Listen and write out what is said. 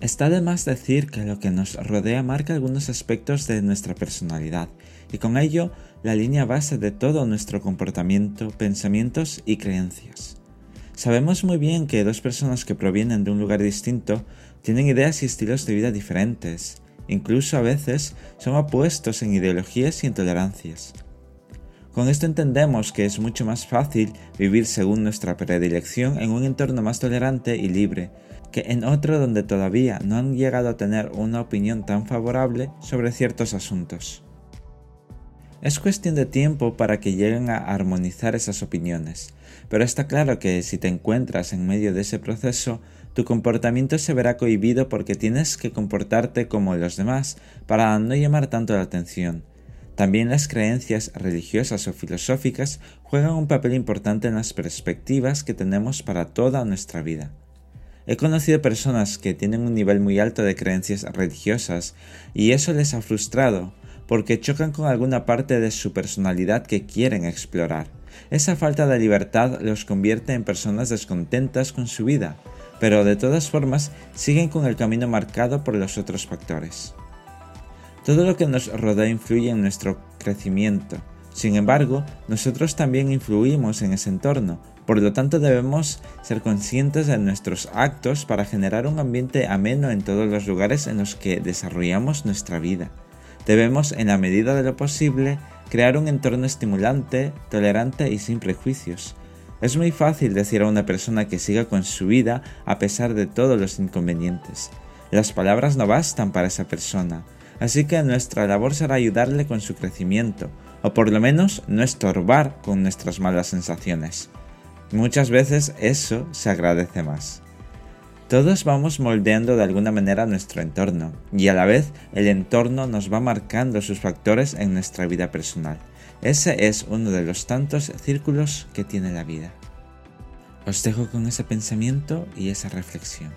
Está de más decir que lo que nos rodea marca algunos aspectos de nuestra personalidad y con ello la línea base de todo nuestro comportamiento, pensamientos y creencias. Sabemos muy bien que dos personas que provienen de un lugar distinto tienen ideas y estilos de vida diferentes, incluso a veces son opuestos en ideologías y en tolerancias. Con esto entendemos que es mucho más fácil vivir según nuestra predilección en un entorno más tolerante y libre, que en otro donde todavía no han llegado a tener una opinión tan favorable sobre ciertos asuntos. Es cuestión de tiempo para que lleguen a armonizar esas opiniones, pero está claro que si te encuentras en medio de ese proceso, tu comportamiento se verá cohibido porque tienes que comportarte como los demás para no llamar tanto la atención. También las creencias religiosas o filosóficas juegan un papel importante en las perspectivas que tenemos para toda nuestra vida. He conocido personas que tienen un nivel muy alto de creencias religiosas y eso les ha frustrado porque chocan con alguna parte de su personalidad que quieren explorar. Esa falta de libertad los convierte en personas descontentas con su vida, pero de todas formas siguen con el camino marcado por los otros factores. Todo lo que nos rodea influye en nuestro crecimiento. Sin embargo, nosotros también influimos en ese entorno, por lo tanto debemos ser conscientes de nuestros actos para generar un ambiente ameno en todos los lugares en los que desarrollamos nuestra vida. Debemos, en la medida de lo posible, crear un entorno estimulante, tolerante y sin prejuicios. Es muy fácil decir a una persona que siga con su vida a pesar de todos los inconvenientes. Las palabras no bastan para esa persona, así que nuestra labor será ayudarle con su crecimiento, o por lo menos no estorbar con nuestras malas sensaciones. Muchas veces eso se agradece más. Todos vamos moldeando de alguna manera nuestro entorno y a la vez el entorno nos va marcando sus factores en nuestra vida personal. Ese es uno de los tantos círculos que tiene la vida. Os dejo con ese pensamiento y esa reflexión.